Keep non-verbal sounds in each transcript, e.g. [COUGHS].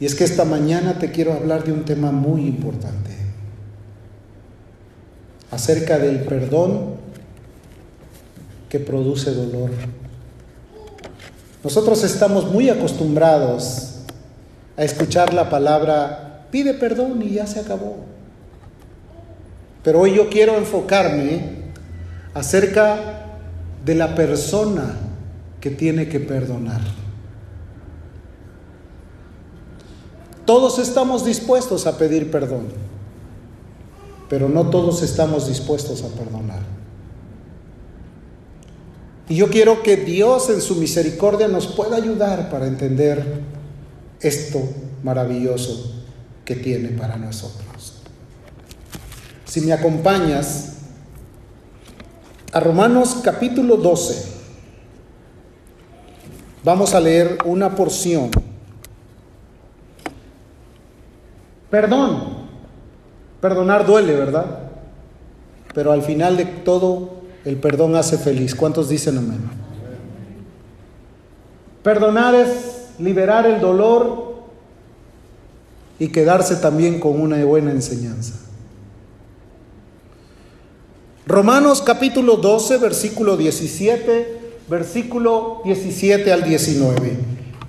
Y es que esta mañana te quiero hablar de un tema muy importante, acerca del perdón que produce dolor. Nosotros estamos muy acostumbrados a escuchar la palabra, pide perdón y ya se acabó. Pero hoy yo quiero enfocarme acerca de la persona que tiene que perdonar. Todos estamos dispuestos a pedir perdón, pero no todos estamos dispuestos a perdonar. Y yo quiero que Dios en su misericordia nos pueda ayudar para entender esto maravilloso que tiene para nosotros. Si me acompañas a Romanos capítulo 12, vamos a leer una porción. Perdón. Perdonar duele, ¿verdad? Pero al final de todo, el perdón hace feliz. ¿Cuántos dicen amén? Perdonar es liberar el dolor y quedarse también con una buena enseñanza. Romanos capítulo 12, versículo 17, versículo 17 al 19.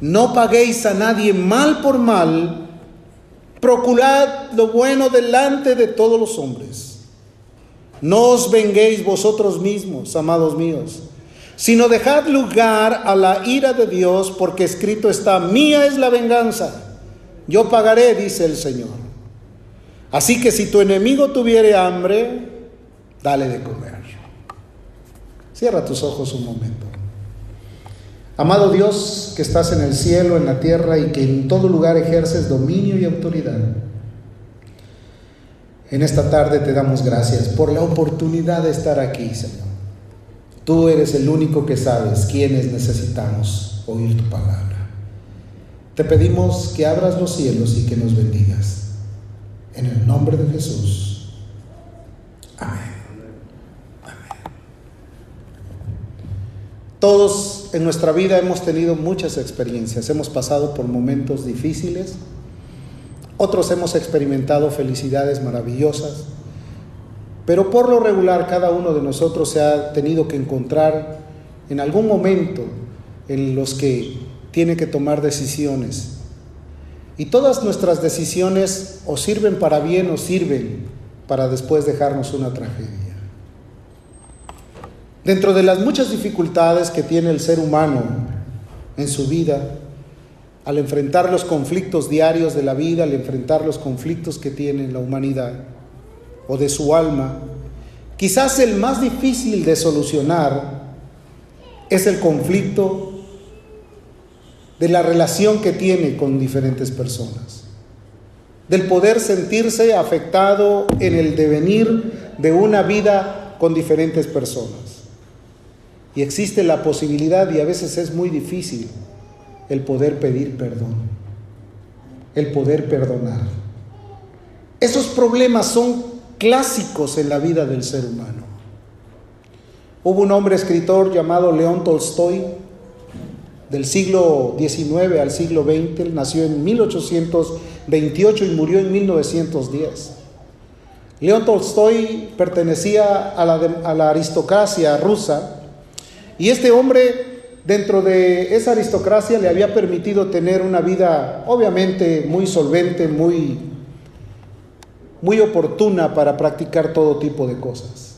No paguéis a nadie mal por mal, procurad lo bueno delante de todos los hombres no os venguéis vosotros mismos, amados míos, sino dejad lugar a la ira de Dios, porque escrito está, mía es la venganza, yo pagaré, dice el Señor. Así que si tu enemigo tuviere hambre, dale de comer. Cierra tus ojos un momento. Amado Dios que estás en el cielo, en la tierra y que en todo lugar ejerces dominio y autoridad. En esta tarde te damos gracias por la oportunidad de estar aquí, Señor. Tú eres el único que sabes quiénes necesitamos oír tu palabra. Te pedimos que abras los cielos y que nos bendigas. En el nombre de Jesús. Amén. Todos en nuestra vida hemos tenido muchas experiencias, hemos pasado por momentos difíciles, otros hemos experimentado felicidades maravillosas, pero por lo regular cada uno de nosotros se ha tenido que encontrar en algún momento en los que tiene que tomar decisiones. Y todas nuestras decisiones o sirven para bien o sirven para después dejarnos una tragedia. Dentro de las muchas dificultades que tiene el ser humano en su vida, al enfrentar los conflictos diarios de la vida, al enfrentar los conflictos que tiene la humanidad o de su alma, quizás el más difícil de solucionar es el conflicto de la relación que tiene con diferentes personas, del poder sentirse afectado en el devenir de una vida con diferentes personas. Y existe la posibilidad, y a veces es muy difícil, el poder pedir perdón, el poder perdonar. Esos problemas son clásicos en la vida del ser humano. Hubo un hombre escritor llamado León Tolstoy, del siglo XIX al siglo XX, él nació en 1828 y murió en 1910. León Tolstoy pertenecía a la, a la aristocracia rusa y este hombre dentro de esa aristocracia le había permitido tener una vida obviamente muy solvente, muy, muy oportuna para practicar todo tipo de cosas.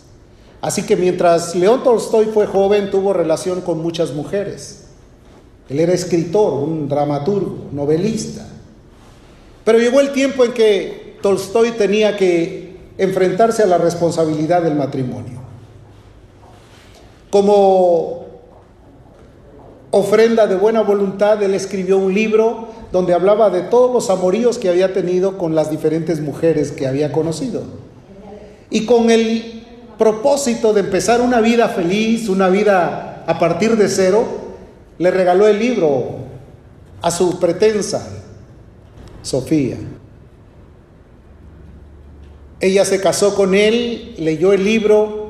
Así que mientras León Tolstoy fue joven, tuvo relación con muchas mujeres. Él era escritor, un dramaturgo, novelista. Pero llegó el tiempo en que Tolstoy tenía que enfrentarse a la responsabilidad del matrimonio. Como ofrenda de buena voluntad, él escribió un libro donde hablaba de todos los amoríos que había tenido con las diferentes mujeres que había conocido. Y con el propósito de empezar una vida feliz, una vida a partir de cero, le regaló el libro a su pretensa, Sofía. Ella se casó con él, leyó el libro,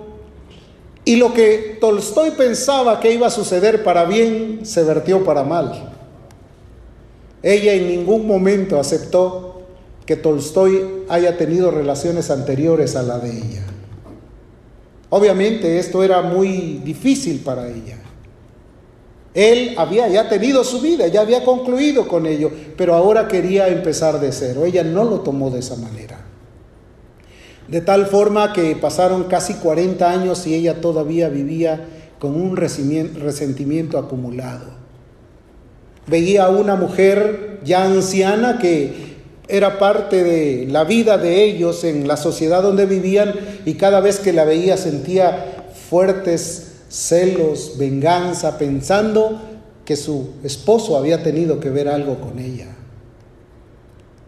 y lo que Tolstoy pensaba que iba a suceder para bien, se vertió para mal. ella en ningún momento aceptó que Tolstoy haya tenido relaciones anteriores a la de ella. Obviamente esto era muy difícil para ella. Él había ya tenido su vida, ya había concluido con ello, pero ahora quería empezar de cero. Ella no lo tomó de esa manera. De tal forma que pasaron casi 40 años y ella todavía vivía con un resentimiento acumulado. Veía a una mujer ya anciana que era parte de la vida de ellos en la sociedad donde vivían y cada vez que la veía sentía fuertes celos, venganza, pensando que su esposo había tenido que ver algo con ella.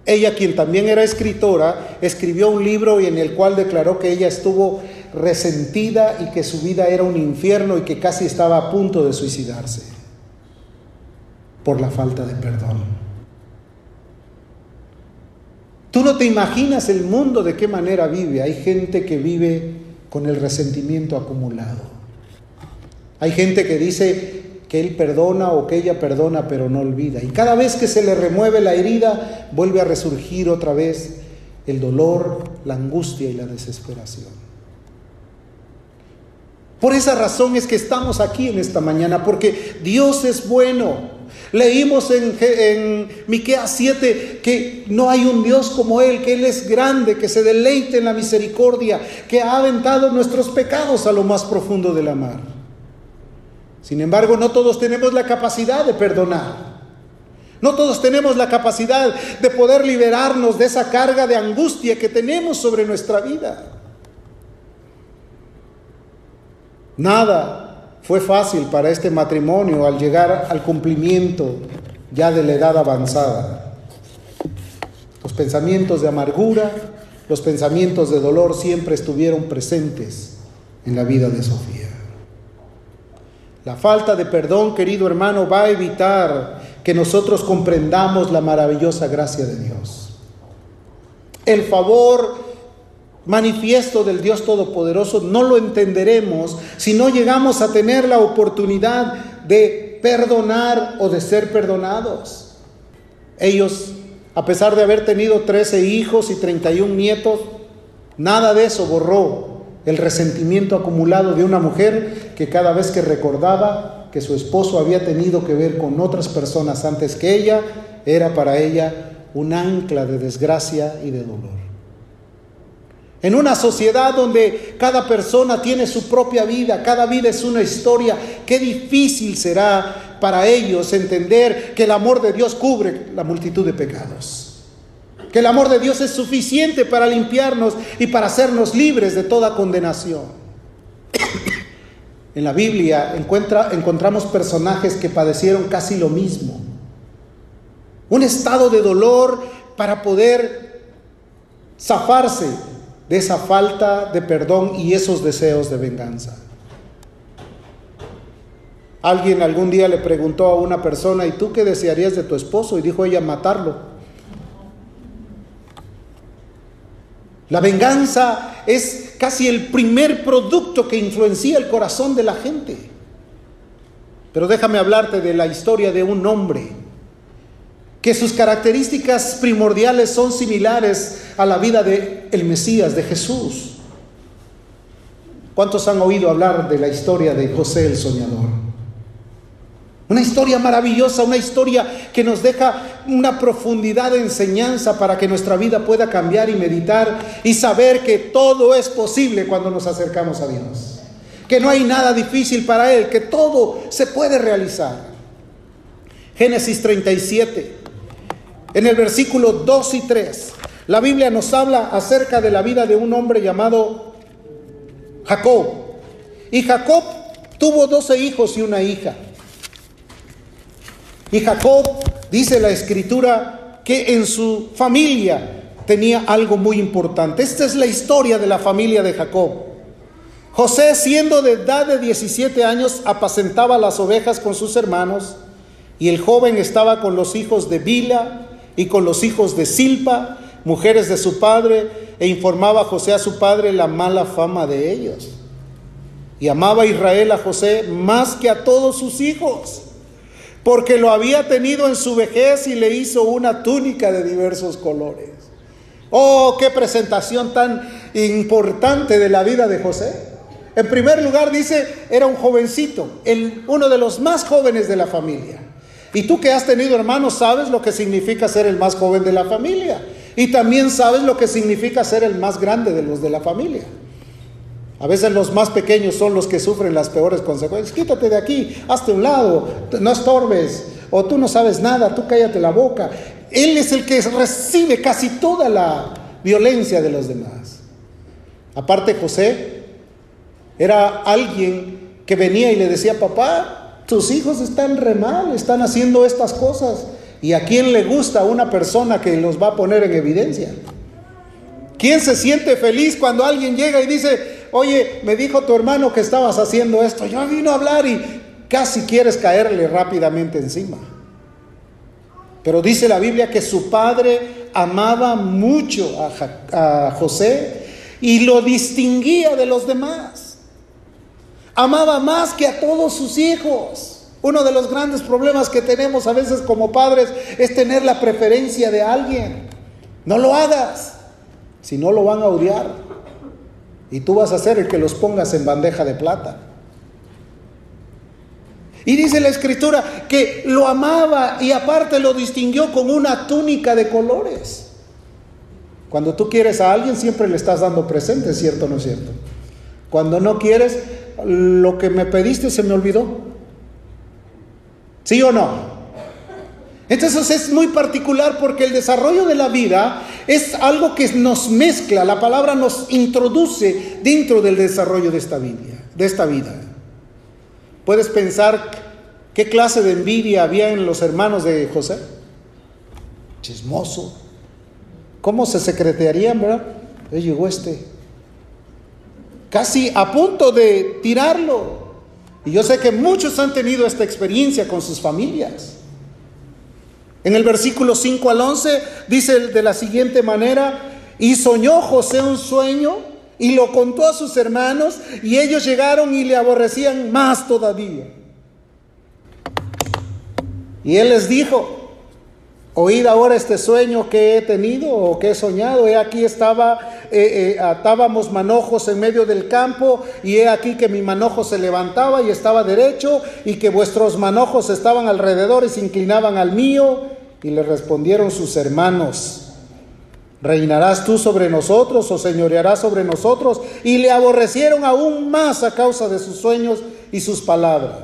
Ella, quien también era escritora, escribió un libro en el cual declaró que ella estuvo resentida y que su vida era un infierno y que casi estaba a punto de suicidarse por la falta de perdón. Tú no te imaginas el mundo de qué manera vive. Hay gente que vive con el resentimiento acumulado. Hay gente que dice que él perdona o que ella perdona pero no olvida. Y cada vez que se le remueve la herida, vuelve a resurgir otra vez el dolor, la angustia y la desesperación. Por esa razón es que estamos aquí en esta mañana, porque Dios es bueno. Leímos en, en Miqueas 7 que no hay un Dios como Él, que Él es grande, que se deleite en la misericordia, que ha aventado nuestros pecados a lo más profundo de la mar. Sin embargo, no todos tenemos la capacidad de perdonar. No todos tenemos la capacidad de poder liberarnos de esa carga de angustia que tenemos sobre nuestra vida. Nada fue fácil para este matrimonio al llegar al cumplimiento ya de la edad avanzada. Los pensamientos de amargura, los pensamientos de dolor siempre estuvieron presentes en la vida de Sofía. La falta de perdón, querido hermano, va a evitar que nosotros comprendamos la maravillosa gracia de Dios. El favor manifiesto del Dios Todopoderoso no lo entenderemos si no llegamos a tener la oportunidad de perdonar o de ser perdonados. Ellos, a pesar de haber tenido 13 hijos y 31 nietos, nada de eso borró el resentimiento acumulado de una mujer que cada vez que recordaba que su esposo había tenido que ver con otras personas antes que ella, era para ella un ancla de desgracia y de dolor. En una sociedad donde cada persona tiene su propia vida, cada vida es una historia, qué difícil será para ellos entender que el amor de Dios cubre la multitud de pecados que el amor de Dios es suficiente para limpiarnos y para hacernos libres de toda condenación. En la Biblia encontramos personajes que padecieron casi lo mismo. Un estado de dolor para poder zafarse de esa falta de perdón y esos deseos de venganza. Alguien algún día le preguntó a una persona, ¿y tú qué desearías de tu esposo? Y dijo ella, matarlo. La venganza es casi el primer producto que influencia el corazón de la gente. Pero déjame hablarte de la historia de un hombre que sus características primordiales son similares a la vida de el Mesías, de Jesús. ¿Cuántos han oído hablar de la historia de José el soñador? Una historia maravillosa, una historia que nos deja una profundidad de enseñanza para que nuestra vida pueda cambiar y meditar y saber que todo es posible cuando nos acercamos a Dios. Que no hay nada difícil para Él, que todo se puede realizar. Génesis 37, en el versículo 2 y 3, la Biblia nos habla acerca de la vida de un hombre llamado Jacob. Y Jacob tuvo 12 hijos y una hija. Y Jacob, dice la escritura, que en su familia tenía algo muy importante. Esta es la historia de la familia de Jacob. José, siendo de edad de 17 años, apacentaba las ovejas con sus hermanos, y el joven estaba con los hijos de Bila y con los hijos de Silpa, mujeres de su padre, e informaba a José a su padre la mala fama de ellos. Y amaba a Israel a José más que a todos sus hijos porque lo había tenido en su vejez y le hizo una túnica de diversos colores. Oh, qué presentación tan importante de la vida de José. En primer lugar dice, era un jovencito, uno de los más jóvenes de la familia. Y tú que has tenido hermanos sabes lo que significa ser el más joven de la familia. Y también sabes lo que significa ser el más grande de los de la familia. A veces los más pequeños son los que sufren las peores consecuencias. Quítate de aquí, hazte un lado, no estorbes, o tú no sabes nada, tú cállate la boca. Él es el que recibe casi toda la violencia de los demás. Aparte José era alguien que venía y le decía, papá, tus hijos están re mal, están haciendo estas cosas. ¿Y a quién le gusta una persona que los va a poner en evidencia? ¿Quién se siente feliz cuando alguien llega y dice, oye, me dijo tu hermano que estabas haciendo esto, yo vino a hablar y casi quieres caerle rápidamente encima? Pero dice la Biblia que su padre amaba mucho a, a José y lo distinguía de los demás. Amaba más que a todos sus hijos. Uno de los grandes problemas que tenemos a veces como padres es tener la preferencia de alguien. No lo hagas, si no lo van a odiar. Y tú vas a ser el que los pongas en bandeja de plata. Y dice la escritura que lo amaba y aparte lo distinguió con una túnica de colores. Cuando tú quieres a alguien siempre le estás dando presente, ¿cierto o no es cierto? Cuando no quieres, lo que me pediste se me olvidó. ¿Sí o no? Entonces es muy particular porque el desarrollo de la vida es algo que nos mezcla, la palabra nos introduce dentro del desarrollo de esta vida. De esta vida. Puedes pensar qué clase de envidia había en los hermanos de José. Chismoso. ¿Cómo se secretarían, verdad? Llegó este. Casi a punto de tirarlo. Y yo sé que muchos han tenido esta experiencia con sus familias. En el versículo 5 al 11 dice de la siguiente manera, y soñó José un sueño y lo contó a sus hermanos y ellos llegaron y le aborrecían más todavía. Y él les dijo, Oíd ahora este sueño que he tenido o que he soñado. He aquí estaba, eh, eh, atábamos manojos en medio del campo y he aquí que mi manojo se levantaba y estaba derecho y que vuestros manojos estaban alrededor y se inclinaban al mío. Y le respondieron sus hermanos, ¿reinarás tú sobre nosotros o señorearás sobre nosotros? Y le aborrecieron aún más a causa de sus sueños y sus palabras.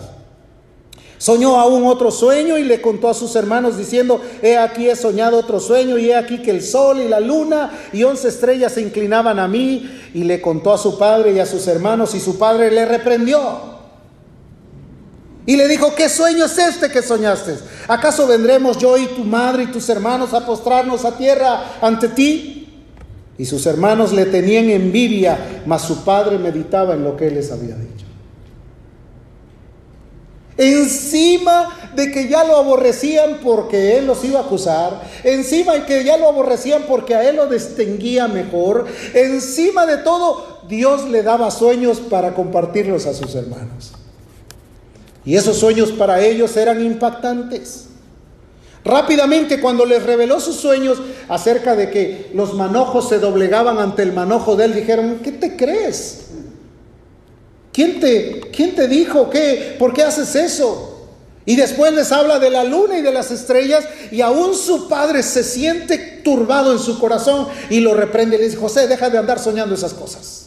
Soñó aún otro sueño y le contó a sus hermanos diciendo, he aquí he soñado otro sueño y he aquí que el sol y la luna y once estrellas se inclinaban a mí y le contó a su padre y a sus hermanos y su padre le reprendió. Y le dijo, ¿qué sueño es este que soñaste? ¿Acaso vendremos yo y tu madre y tus hermanos a postrarnos a tierra ante ti? Y sus hermanos le tenían envidia, mas su padre meditaba en lo que él les había dicho. Encima de que ya lo aborrecían porque él los iba a acusar, encima de que ya lo aborrecían porque a él lo distinguía mejor, encima de todo, Dios le daba sueños para compartirlos a sus hermanos. Y esos sueños para ellos eran impactantes. Rápidamente cuando les reveló sus sueños acerca de que los manojos se doblegaban ante el manojo de él, dijeron, ¿qué te crees? ¿Quién te, quién te dijo? ¿Qué? ¿Por qué haces eso? Y después les habla de la luna y de las estrellas y aún su padre se siente turbado en su corazón y lo reprende y le dice, José, deja de andar soñando esas cosas.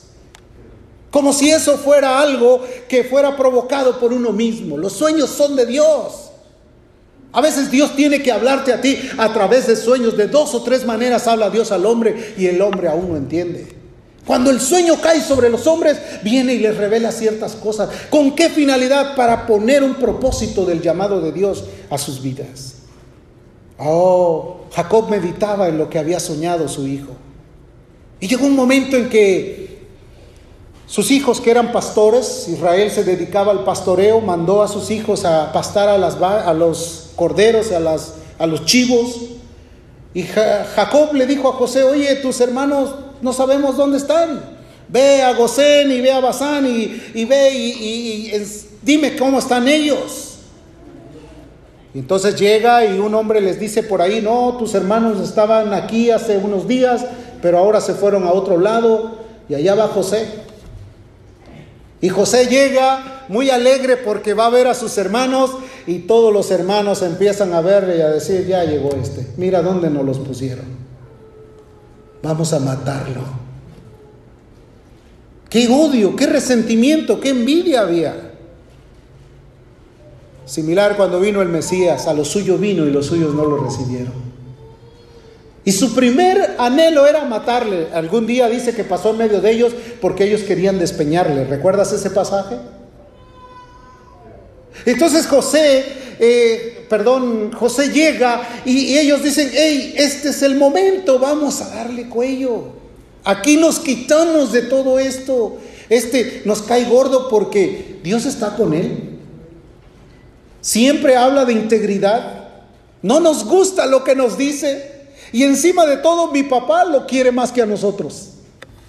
Como si eso fuera algo que fuera provocado por uno mismo. Los sueños son de Dios. A veces Dios tiene que hablarte a ti a través de sueños. De dos o tres maneras habla Dios al hombre y el hombre aún no entiende. Cuando el sueño cae sobre los hombres, viene y les revela ciertas cosas. ¿Con qué finalidad? Para poner un propósito del llamado de Dios a sus vidas. Oh, Jacob meditaba en lo que había soñado su hijo. Y llegó un momento en que sus hijos, que eran pastores, Israel se dedicaba al pastoreo, mandó a sus hijos a pastar a, los corderos, a, a los chivos. Y Jacob le dijo a José, oye, tus hermanos no sabemos dónde están. Ve a Gosén y ve a Basán y, ve y, dime cómo están ellos. Y entonces llega y un hombre les dice por ahí, no, tus hermanos estaban aquí hace unos días, pero ahora se fueron a otro lado y allá va José. Y José llega muy alegre porque va a ver a sus hermanos y todos los hermanos empiezan a verle y a decir, ya llegó este, mira dónde nos los pusieron. Vamos a matarlo. Qué odio, qué resentimiento, qué envidia había. Similar cuando vino el Mesías, a los suyos vino y los suyos no lo recibieron. Y su primer anhelo era matarle. Algún día dice que pasó en medio de ellos porque ellos querían despeñarle. ¿Recuerdas ese pasaje? Entonces José, eh, perdón, José llega y, y ellos dicen, hey, este es el momento, vamos a darle cuello. Aquí nos quitamos de todo esto. Este nos cae gordo porque Dios está con él. Siempre habla de integridad. No nos gusta lo que nos dice. Y encima de todo, mi papá lo quiere más que a nosotros.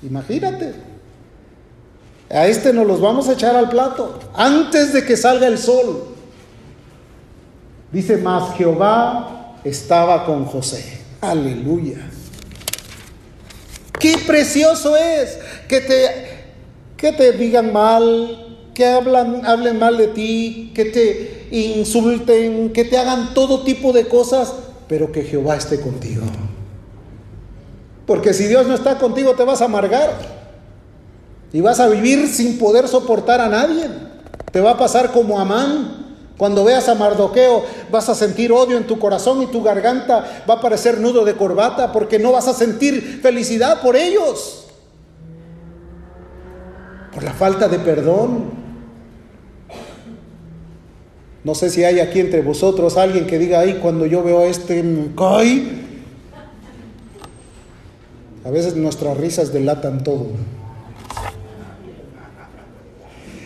Imagínate. A este nos los vamos a echar al plato antes de que salga el sol. Dice más, Jehová estaba con José. Aleluya. Qué precioso es que te, que te digan mal, que hablan, hablen mal de ti, que te insulten, que te hagan todo tipo de cosas, pero que Jehová esté contigo. Porque si Dios no está contigo te vas a amargar y vas a vivir sin poder soportar a nadie. Te va a pasar como Amán. Cuando veas a Mardoqueo vas a sentir odio en tu corazón y tu garganta va a parecer nudo de corbata porque no vas a sentir felicidad por ellos. Por la falta de perdón, no sé si hay aquí entre vosotros alguien que diga, ay, cuando yo veo a este cae. A veces nuestras risas delatan todo.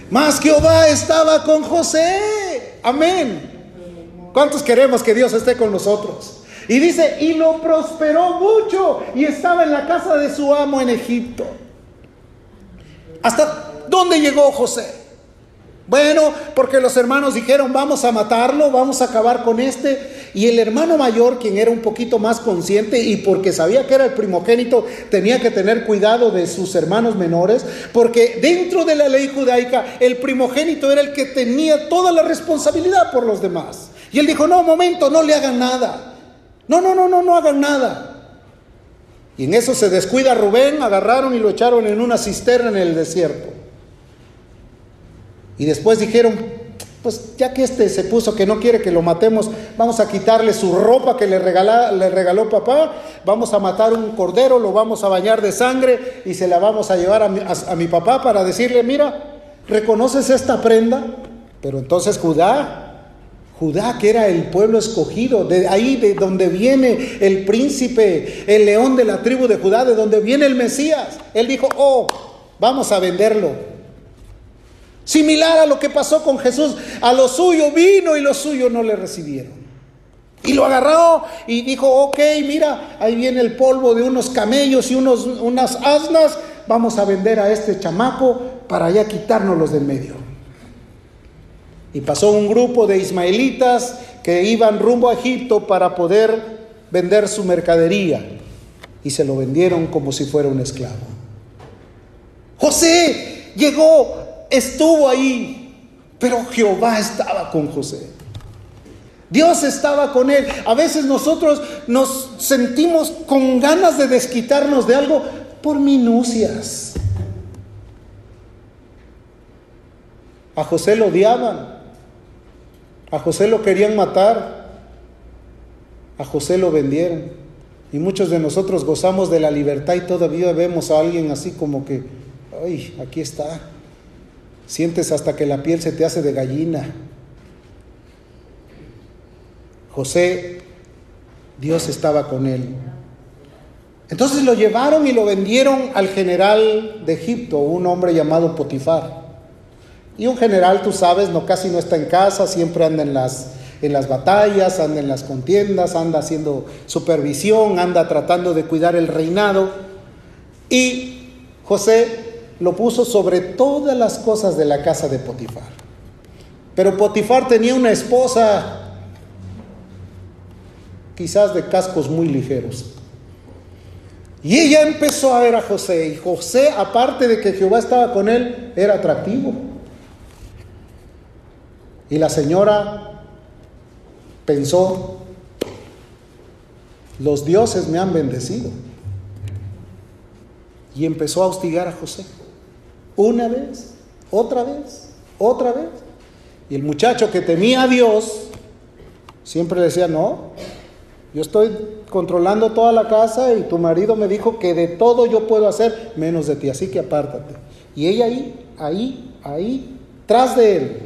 Más Jehová estaba con José. Amén. ¿Cuántos queremos que Dios esté con nosotros? Y dice, y lo prosperó mucho y estaba en la casa de su amo en Egipto. ¿Hasta dónde llegó José? Bueno, porque los hermanos dijeron, vamos a matarlo, vamos a acabar con este. Y el hermano mayor, quien era un poquito más consciente y porque sabía que era el primogénito, tenía que tener cuidado de sus hermanos menores, porque dentro de la ley judaica el primogénito era el que tenía toda la responsabilidad por los demás. Y él dijo, no, momento, no le hagan nada. No, no, no, no, no hagan nada. Y en eso se descuida Rubén, agarraron y lo echaron en una cisterna en el desierto. Y después dijeron, pues ya que este se puso que no quiere que lo matemos, vamos a quitarle su ropa que le, le regaló papá, vamos a matar un cordero, lo vamos a bañar de sangre y se la vamos a llevar a mi, a mi papá para decirle, mira, ¿reconoces esta prenda? Pero entonces Judá Judá, que era el pueblo escogido, de ahí de donde viene el príncipe, el león de la tribu de Judá, de donde viene el Mesías. Él dijo, oh, vamos a venderlo. Similar a lo que pasó con Jesús. A lo suyo vino y lo suyo no le recibieron. Y lo agarró y dijo, ok, mira, ahí viene el polvo de unos camellos y unos, unas asnas. Vamos a vender a este chamaco para ya quitárnoslos del medio. Y pasó un grupo de ismaelitas que iban rumbo a Egipto para poder vender su mercadería. Y se lo vendieron como si fuera un esclavo. José llegó estuvo ahí, pero Jehová estaba con José. Dios estaba con él. A veces nosotros nos sentimos con ganas de desquitarnos de algo por minucias. A José lo odiaban. A José lo querían matar. A José lo vendieron. Y muchos de nosotros gozamos de la libertad y todavía vemos a alguien así como que, ay, aquí está. Sientes hasta que la piel se te hace de gallina. José, Dios estaba con él. Entonces lo llevaron y lo vendieron al general de Egipto, un hombre llamado Potifar. Y un general, tú sabes, no casi no está en casa, siempre anda en las, en las batallas, anda en las contiendas, anda haciendo supervisión, anda tratando de cuidar el reinado. Y José lo puso sobre todas las cosas de la casa de Potifar. Pero Potifar tenía una esposa quizás de cascos muy ligeros. Y ella empezó a ver a José, y José, aparte de que Jehová estaba con él, era atractivo. Y la señora pensó, los dioses me han bendecido. Y empezó a hostigar a José. Una vez, otra vez, otra vez. Y el muchacho que temía a Dios, siempre decía, no, yo estoy controlando toda la casa y tu marido me dijo que de todo yo puedo hacer menos de ti, así que apártate. Y ella ahí, ahí, ahí, tras de él.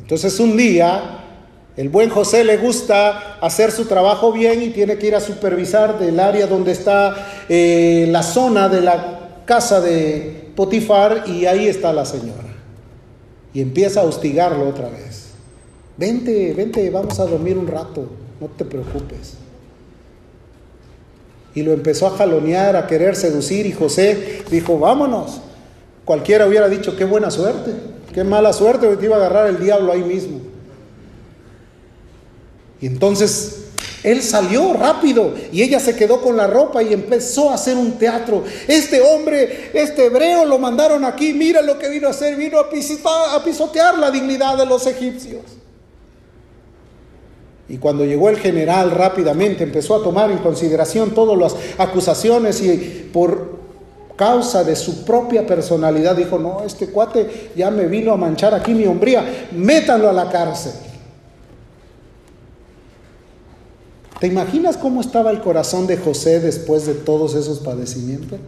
Entonces un día el buen José le gusta hacer su trabajo bien y tiene que ir a supervisar del área donde está eh, la zona de la casa de Potifar y ahí está la señora. Y empieza a hostigarlo otra vez. Vente, vente, vamos a dormir un rato, no te preocupes. Y lo empezó a jalonear, a querer seducir y José dijo, vámonos. Cualquiera hubiera dicho, qué buena suerte, qué mala suerte, porque te iba a agarrar el diablo ahí mismo. Y entonces él salió rápido y ella se quedó con la ropa y empezó a hacer un teatro. Este hombre, este hebreo, lo mandaron aquí, mira lo que vino a hacer, vino a, pisotear la dignidad de los egipcios. Y cuando llegó el general rápidamente empezó a tomar en consideración todas las acusaciones y por causa de su propia personalidad dijo, no, este cuate ya me vino a manchar aquí mi hombría, métanlo a la cárcel. ¿Te imaginas cómo estaba el corazón de José después de todos esos padecimientos?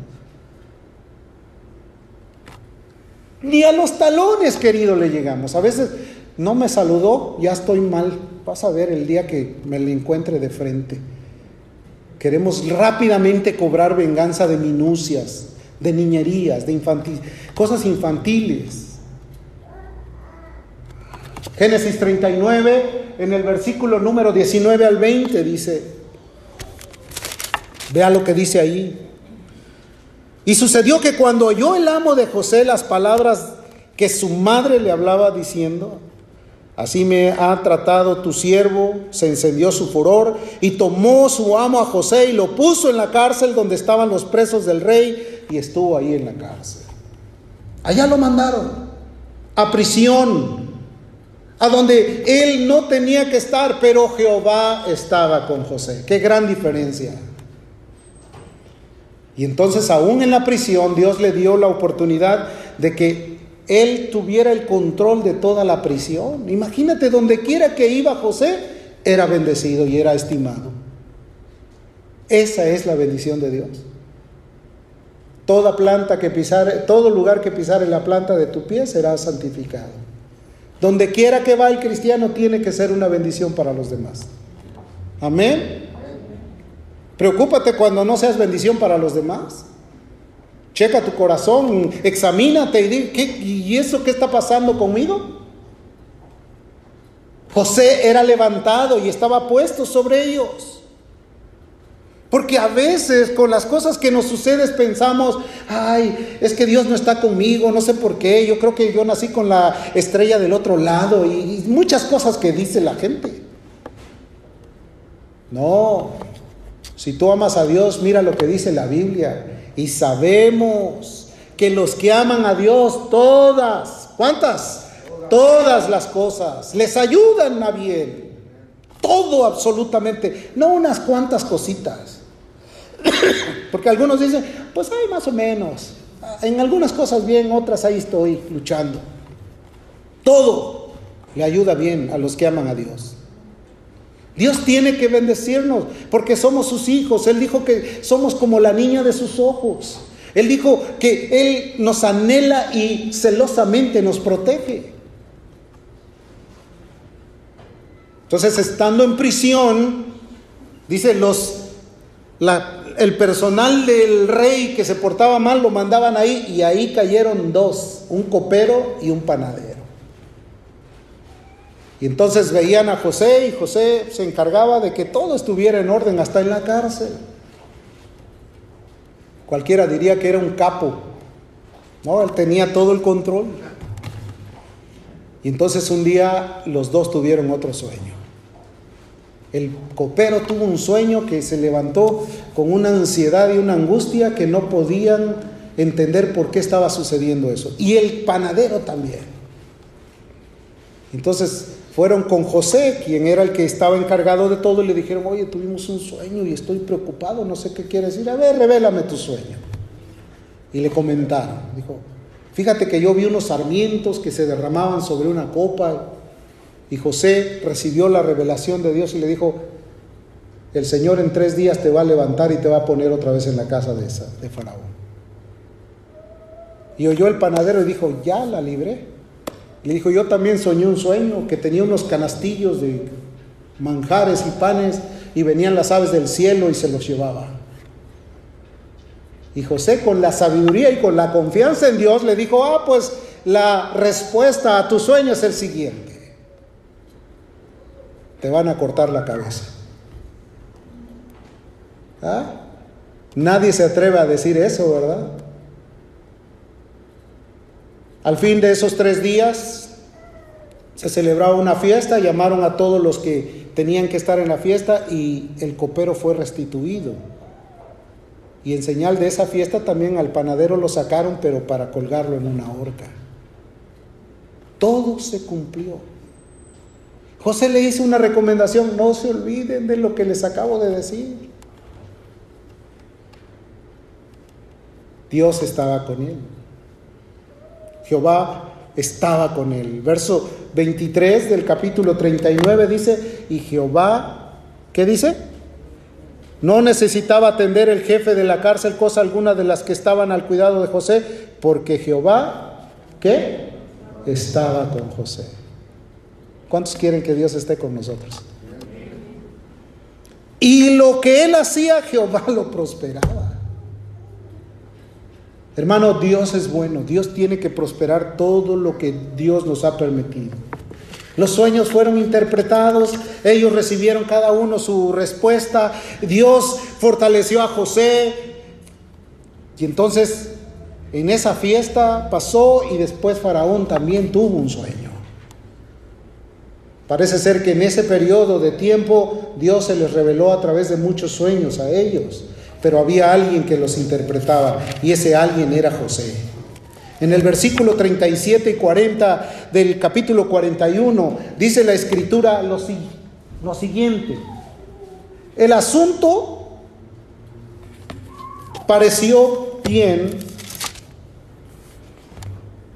Ni a los talones, querido, le llegamos. A veces no me saludó, ya estoy mal. Vas a ver el día que me le encuentre de frente. Queremos rápidamente cobrar venganza de minucias, de niñerías, de infantil, cosas infantiles. Génesis 39, en el versículo número 19 al 20 dice, vea lo que dice ahí. Y sucedió que cuando oyó el amo de José las palabras que su madre le hablaba diciendo, así me ha tratado tu siervo, se encendió su furor y tomó su amo a José y lo puso en la cárcel donde estaban los presos del rey y estuvo ahí en la cárcel. Allá lo mandaron a prisión a donde él no tenía que estar, pero Jehová estaba con José. Qué gran diferencia. Y entonces aún en la prisión Dios le dio la oportunidad de que él tuviera el control de toda la prisión. Imagínate, donde quiera que iba José, era bendecido y era estimado. Esa es la bendición de Dios. Toda planta que pisare, todo lugar que pisare la planta de tu pie será santificado. Donde quiera que va el cristiano tiene que ser una bendición para los demás. Amén. Preocúpate cuando no seas bendición para los demás. Checa tu corazón, examínate y di, ¿y eso qué está pasando conmigo? José era levantado y estaba puesto sobre ellos. Porque a veces con las cosas que nos suceden pensamos, ay, es que Dios no está conmigo, no sé por qué, yo creo que yo nací con la estrella del otro lado y, muchas cosas que dice la gente. No, si tú amas a Dios, mira lo que dice la Biblia. Y sabemos que los que aman a Dios, todas, ¿cuántas? Todas las cosas les ayudan a bien. Todo absolutamente, no unas cuantas cositas. [COUGHS] Porque algunos dicen, pues hay más o menos. En algunas cosas bien, otras ahí estoy luchando. Todo le ayuda bien a los que aman a Dios. Dios tiene que bendecirnos porque somos sus hijos. Él dijo que somos como la niña de sus ojos. Él dijo que Él nos anhela y celosamente nos protege. Entonces, estando en prisión, dice, los, la, el personal del rey que se portaba mal lo mandaban ahí y ahí cayeron dos, un copero y un panadero. Y entonces veían a José y José se encargaba de que todo estuviera en orden hasta en la cárcel. Cualquiera diría que era un capo. No, él tenía todo el control. Y entonces un día los dos tuvieron otro sueño. El copero tuvo un sueño que se levantó con una ansiedad y una angustia que no podían entender por qué estaba sucediendo eso. Y el panadero también. Entonces fueron con José, quien era el que estaba encargado de todo, y le dijeron, oye, tuvimos un sueño y estoy preocupado, no sé qué quiere decir. A ver, revélame tu sueño. Y le comentaron, dijo, fíjate que yo vi unos sarmientos que se derramaban sobre una copa y José recibió la revelación de Dios y le dijo, el Señor en tres días te va a levantar y te va a poner otra vez en la casa de, esa, de Faraón. Y oyó el panadero y dijo, ya la libré. Y dijo, yo también soñé un sueño que tenía unos canastillos de manjares y panes y venían las aves del cielo y se los llevaba. Y José con la sabiduría y con la confianza en Dios le dijo, ah, pues la respuesta a tu sueño es el siguiente te van a cortar la cabeza. ¿Ah? Nadie se atreve a decir eso, ¿verdad? Al fin de esos tres días se celebraba una fiesta, llamaron a todos los que tenían que estar en la fiesta y el copero fue restituido. Y en señal de esa fiesta también al panadero lo sacaron, pero para colgarlo en una horca. Todo se cumplió. José le hizo una recomendación, no se olviden de lo que les acabo de decir. Dios estaba con él. Jehová estaba con él. Verso 23 del capítulo 39 dice, y Jehová, ¿qué dice? No necesitaba atender el jefe de la cárcel cosa alguna de las que estaban al cuidado de José, porque Jehová, ¿qué? Estaba con José. ¿Cuántos quieren que Dios esté con nosotros? Y lo que él hacía, Jehová lo prosperaba. Hermano, Dios es bueno. Dios tiene que prosperar todo lo que Dios nos ha permitido. Los sueños fueron interpretados, ellos recibieron cada uno su respuesta. Dios fortaleció a José. Y entonces en esa fiesta pasó y después Faraón también tuvo un sueño. Parece ser que en ese periodo de tiempo Dios se les reveló a través de muchos sueños a ellos, pero había alguien que los interpretaba y ese alguien era José. En el versículo 37 y 40 del capítulo 41 dice la escritura lo, lo siguiente. El asunto pareció bien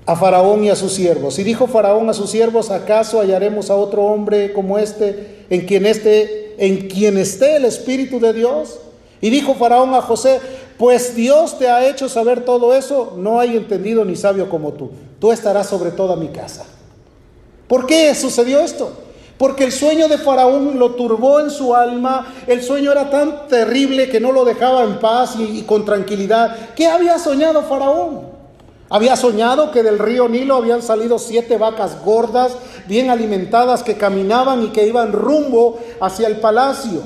a Faraón y a sus siervos. Y dijo Faraón a sus siervos, ¿acaso hallaremos a otro hombre como este en quien esté, en quien esté el Espíritu de Dios? Y dijo Faraón a José, pues Dios te ha hecho saber todo eso, no hay entendido ni sabio como tú. Tú estarás sobre toda mi casa. ¿Por qué sucedió esto? Porque el sueño de Faraón lo turbó en su alma, el sueño era tan terrible que no lo dejaba en paz y, y con tranquilidad. ¿Qué había soñado Faraón? Había soñado que del río Nilo habían salido siete vacas gordas, bien alimentadas, que caminaban y que iban rumbo hacia el palacio.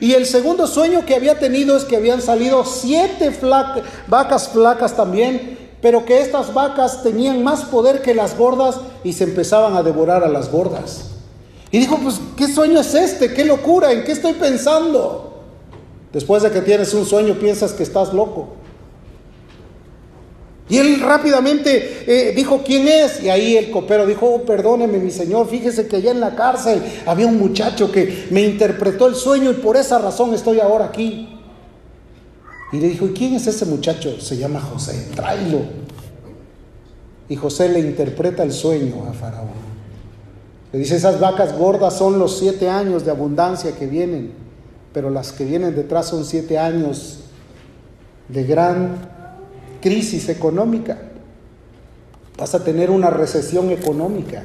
Y el segundo sueño que había tenido es que habían salido siete vacas flacas también, pero que estas vacas tenían más poder que las gordas y se empezaban a devorar a las gordas. Y dijo, pues, ¿qué sueño es este? ¿Qué locura? ¿En qué estoy pensando? Después de que tienes un sueño piensas que estás loco. Y él rápidamente eh, dijo, ¿quién es? Y ahí el copero dijo, oh, perdóneme mi señor, fíjese que allá en la cárcel había un muchacho que me interpretó el sueño y por esa razón estoy ahora aquí. Y le dijo, ¿y quién es ese muchacho? Se llama José, tráelo. Y José le interpreta el sueño a Faraón. Le dice, esas vacas gordas son los siete años de abundancia que vienen, pero las que vienen detrás son siete años de gran crisis económica, vas a tener una recesión económica.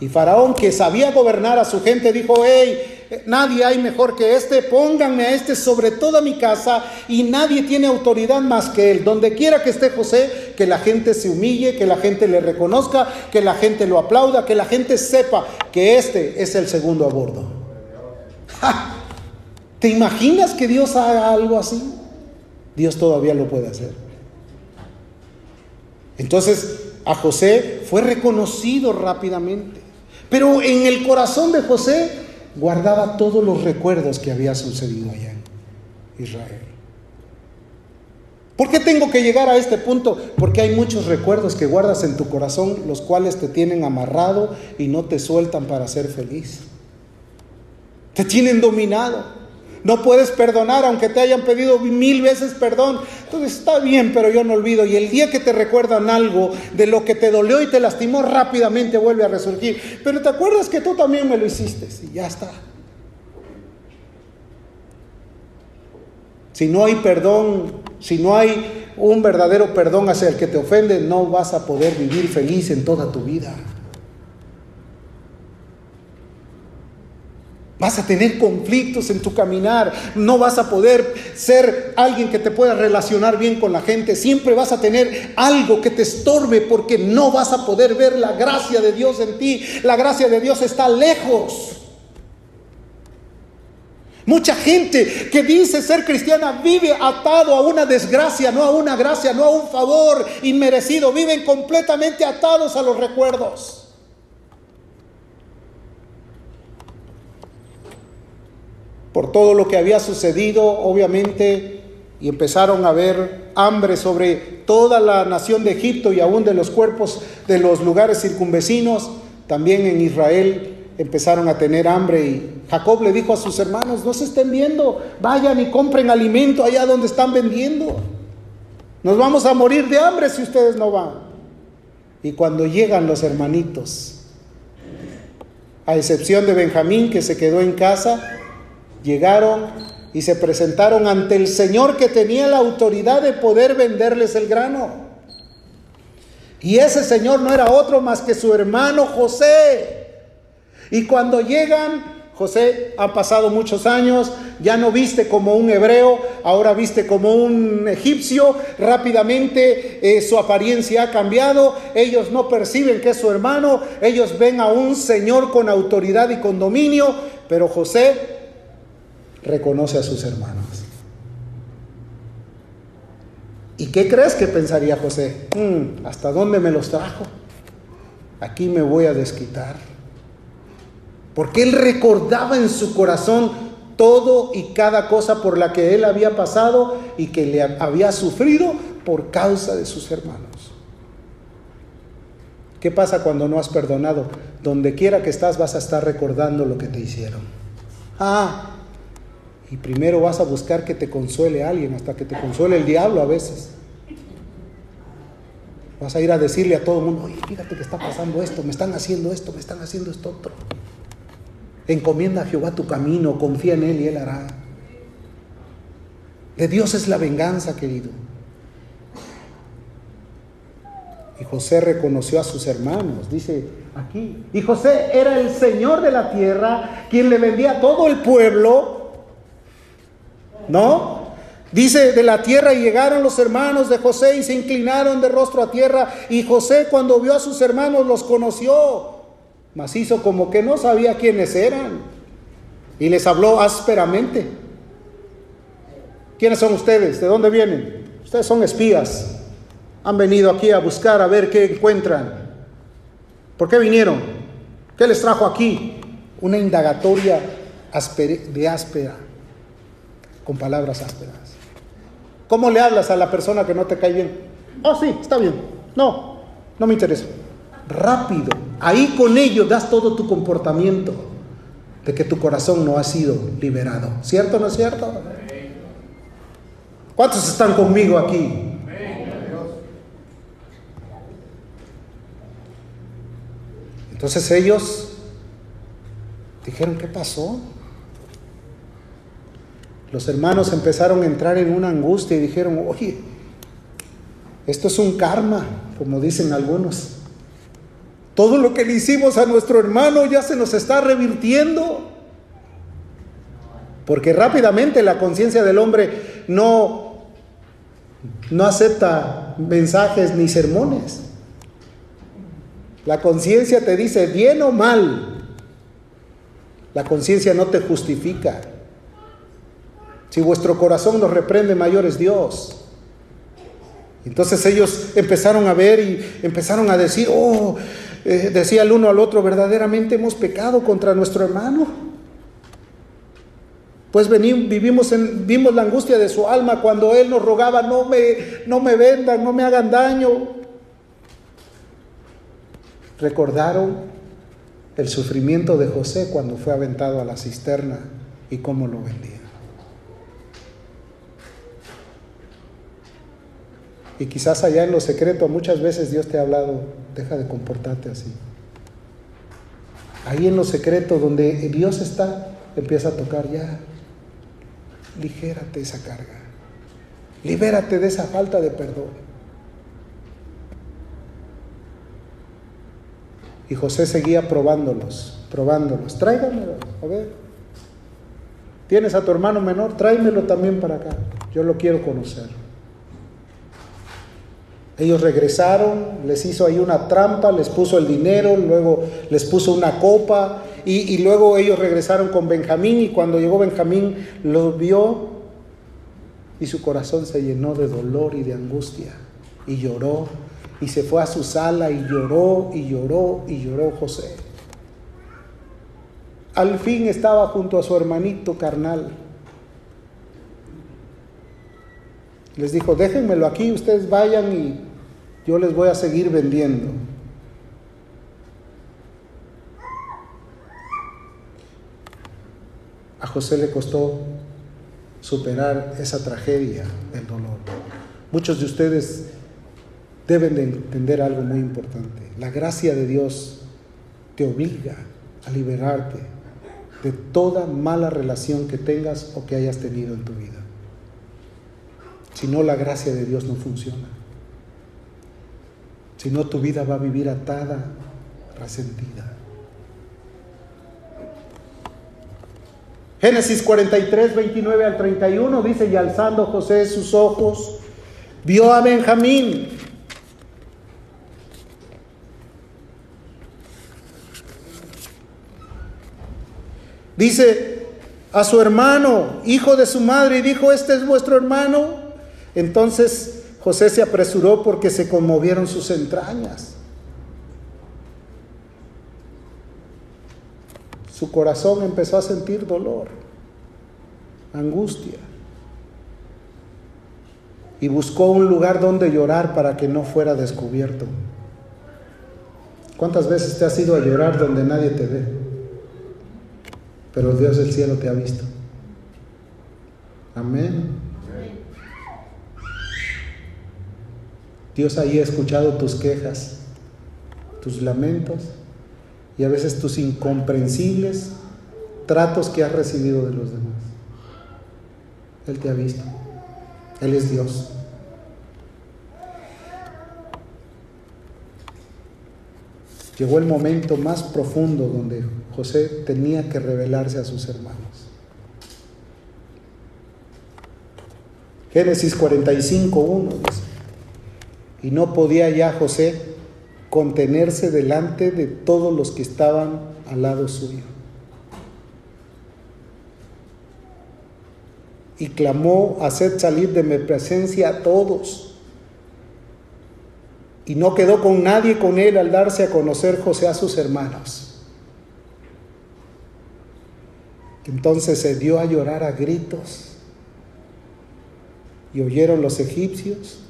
Y Faraón, que sabía gobernar a su gente, dijo, hey, nadie hay mejor que este, pónganme a este sobre toda mi casa y nadie tiene autoridad más que él. Donde quiera que esté José, que la gente se humille, que la gente le reconozca, que la gente lo aplauda, que la gente sepa que este es el segundo a bordo. ¿Te imaginas que Dios haga algo así? Dios todavía lo puede hacer. Entonces a José fue reconocido rápidamente. Pero en el corazón de José guardaba todos los recuerdos que había sucedido allá en Israel. ¿Por qué tengo que llegar a este punto? Porque hay muchos recuerdos que guardas en tu corazón, los cuales te tienen amarrado y no te sueltan para ser feliz. Te tienen dominado. No puedes perdonar aunque te hayan pedido mil veces perdón. Entonces está bien, pero yo no olvido. Y el día que te recuerdan algo de lo que te dolió y te lastimó, rápidamente vuelve a resurgir. Pero te acuerdas que tú también me lo hiciste y ya está. Si no hay perdón, si no hay un verdadero perdón hacia el que te ofende, no vas a poder vivir feliz en toda tu vida. Vas a tener conflictos en tu caminar, no vas a poder ser alguien que te pueda relacionar bien con la gente, siempre vas a tener algo que te estorbe porque no vas a poder ver la gracia de Dios en ti. La gracia de Dios está lejos. Mucha gente que dice ser cristiana vive atado a una desgracia, no a una gracia, no a un favor inmerecido. Viven completamente atados a los recuerdos. Por todo lo que había sucedido, obviamente, y empezaron a haber hambre sobre toda la nación de Egipto y aún de los cuerpos de los lugares circunvecinos, también en Israel empezaron a tener hambre y Jacob le dijo a sus hermanos, no se estén viendo, vayan y compren alimento allá donde están vendiendo. Nos vamos a morir de hambre si ustedes no van. Y cuando llegan los hermanitos, a excepción de Benjamín que se quedó en casa, llegaron y se presentaron ante el Señor que tenía la autoridad de poder venderles el grano. Y ese Señor no era otro más que su hermano José. Y cuando llegan, José ha pasado muchos años, ya no viste como un hebreo, ahora viste como un egipcio, rápidamente eh, su apariencia ha cambiado, ellos no perciben que es su hermano, ellos ven a un Señor con autoridad y con dominio, pero José reconoce a sus hermanos. ¿Y qué crees que pensaría José? Mm, ¿Hasta dónde me los trajo? Aquí me voy a desquitar porque él recordaba en su corazón todo y cada cosa por la que él había pasado y que le había sufrido por causa de sus hermanos. ¿Qué pasa cuando no has perdonado? Donde quiera que estás vas a estar recordando lo que te hicieron. Ah, y primero vas a buscar que te consuele alguien, hasta que te consuele el diablo a veces. Vas a ir a decirle a todo el mundo, oye, fíjate que está pasando esto, me están haciendo esto, me están haciendo esto otro. Encomienda a Jehová tu camino, confía en Él y Él hará. De Dios es la venganza, querido. Y José reconoció a sus hermanos, dice aquí. Y José era el Señor de la tierra, quien le vendía a todo el pueblo. ¿No? Dice, de la tierra y llegaron los hermanos de José y se inclinaron de rostro a tierra. Y José cuando vio a sus hermanos los conoció mas hizo como que no sabía quiénes eran y les habló ásperamente. ¿Quiénes son ustedes? ¿De dónde vienen? Ustedes son espías. Han venido aquí a buscar a ver qué encuentran. ¿Por qué vinieron? ¿Qué les trajo aquí? Una indagatoria de áspera, con palabras ásperas. ¿Cómo le hablas a la persona que no te cae bien? Oh, sí, está bien. No, no me interesa rápido. Ahí con ello das todo tu comportamiento de que tu corazón no ha sido liberado. ¿Cierto o no es cierto? ¿Cuántos están conmigo aquí? Entonces ellos dijeron, ¿qué pasó? Los hermanos empezaron a entrar en una angustia y dijeron, oye, esto es un karma, como dicen algunos. Todo lo que le hicimos a nuestro hermano ya se nos está revirtiendo. Porque rápidamente la conciencia del hombre no, no acepta mensajes ni sermones. La conciencia te dice bien o mal. La conciencia no te justifica. Si vuestro corazón nos reprende, mayor es Dios. Entonces ellos empezaron a ver y empezaron a decir, oh, eh, decía el uno al otro, verdaderamente hemos pecado contra nuestro hermano. Pues vivimos en, vimos la angustia de su alma cuando él nos rogaba, no me, no me vendan, no me hagan daño. Recordaron el sufrimiento de José cuando fue aventado a la cisterna y cómo lo vendía. Y quizás allá en lo secreto muchas veces Dios te ha hablado, deja de comportarte así. Ahí en lo secreto donde Dios está, empieza a tocar ya. Ligérate esa carga. Libérate de esa falta de perdón. Y José seguía probándolos, probándolos. Tráiganmelo, a ver. Tienes a tu hermano menor, tráemelo también para acá. Yo lo quiero conocer. Ellos regresaron, les hizo ahí una trampa, les puso el dinero, luego les puso una copa y, luego ellos regresaron con Benjamín y cuando llegó Benjamín lo vio y su corazón se llenó de dolor y de angustia y lloró y se fue a su sala y lloró y lloró y lloró José. Al fin estaba junto a su hermanito carnal. Les dijo, déjenmelo aquí, ustedes vayan y yo les voy a seguir vendiendo. A José le costó superar esa tragedia del dolor. Muchos de ustedes deben de entender algo muy importante. La gracia de Dios te obliga a liberarte de toda mala relación que tengas o que hayas tenido en tu vida. Si no, la gracia de Dios no funciona. Si no, tu vida va a vivir atada, resentida. Génesis 43, 29 al 31 dice, y alzando José sus ojos, vio a Benjamín. Dice a su hermano, hijo de su madre, y dijo, este es vuestro hermano. Entonces José se apresuró porque se conmovieron sus entrañas. Su corazón empezó a sentir dolor, angustia. Y buscó un lugar donde llorar para que no fuera descubierto. ¿Cuántas veces te has ido a llorar donde nadie te ve? Pero Dios del cielo te ha visto. Amén. Dios ahí ha escuchado tus quejas, tus lamentos y a veces tus incomprensibles tratos que has recibido de los demás. Él te ha visto. Él es Dios. Llegó el momento más profundo donde José tenía que revelarse a sus hermanos. Génesis 45, 1 dice. Y no podía ya José contenerse delante de todos los que estaban al lado suyo. Y clamó, hacer salir de mi presencia a todos. Y no quedó con nadie con él al darse a conocer José a sus hermanos. Entonces se dio a llorar a gritos. Y oyeron los egipcios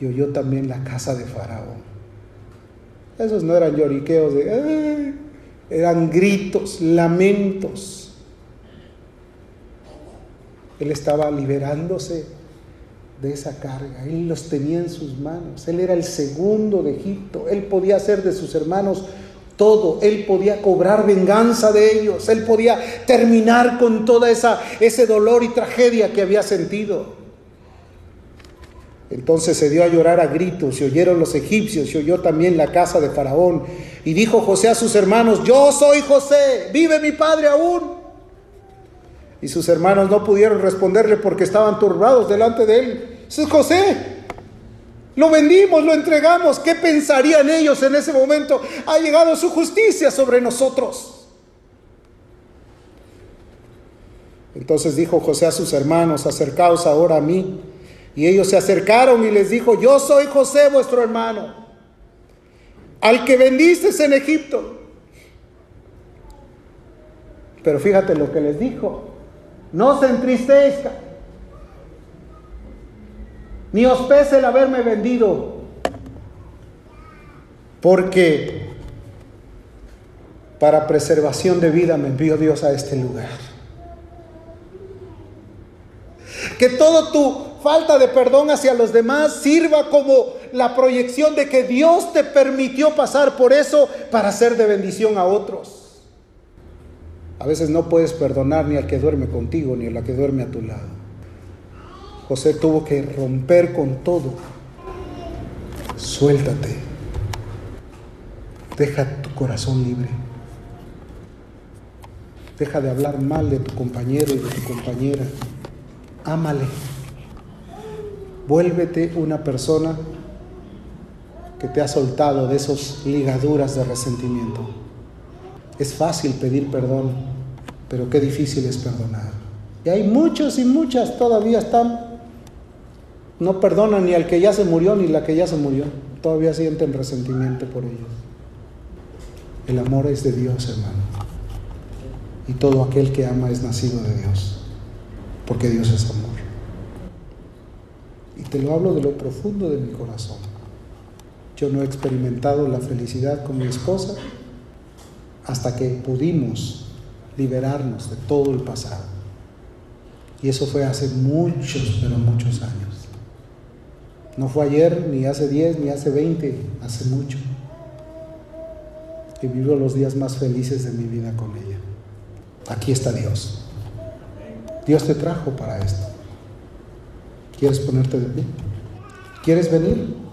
y oyó también la casa de Faraón. Esos no eran lloriqueos de, eran gritos, lamentos. Él estaba liberándose de esa carga. Él los tenía en sus manos. Él era el segundo de Egipto. Él podía hacer de sus hermanos todo. Él podía cobrar venganza de ellos. Él podía terminar con toda esa ese dolor y tragedia que había sentido. Entonces se dio a llorar a gritos y oyeron los egipcios y oyó también la casa de Faraón. Y dijo José a sus hermanos, yo soy José, vive mi padre aún. Y sus hermanos no pudieron responderle porque estaban turbados delante de él. Es José, lo vendimos, lo entregamos. ¿Qué pensarían ellos en ese momento? Ha llegado su justicia sobre nosotros. Entonces dijo José a sus hermanos, acercaos ahora a mí. Y ellos se acercaron y les dijo, yo soy José vuestro hermano, al que bendices en Egipto. Pero fíjate lo que les dijo, no se entristezca, ni os pese el haberme vendido, porque para preservación de vida me envió Dios a este lugar. Que todo tu falta de perdón hacia los demás sirva como la proyección de que Dios te permitió pasar por eso para ser de bendición a otros. A veces no puedes perdonar ni al que duerme contigo, ni a la que duerme a tu lado. José tuvo que romper con todo. Suéltate. Deja tu corazón libre. Deja de hablar mal de tu compañero y de tu compañera. Ámale. Vuélvete una persona que te ha soltado de esas ligaduras de resentimiento. Es fácil pedir perdón, pero qué difícil es perdonar. Y hay muchos y muchas todavía están, no perdonan ni al que ya se murió ni la que ya se murió. Todavía sienten resentimiento por ellos. El amor es de Dios, hermano. Y todo aquel que ama es nacido de Dios, porque Dios es amor. Te lo hablo de lo profundo de mi corazón. Yo no he experimentado la felicidad con mi esposa hasta que pudimos liberarnos de todo el pasado. Y eso fue hace muchos, pero muchos años. No fue ayer, ni hace 10, ni hace 20, hace mucho. Y vivo los días más felices de mi vida con ella. Aquí está Dios. Dios te trajo para esto. ¿Quieres ponerte de pie? ¿Quieres venir?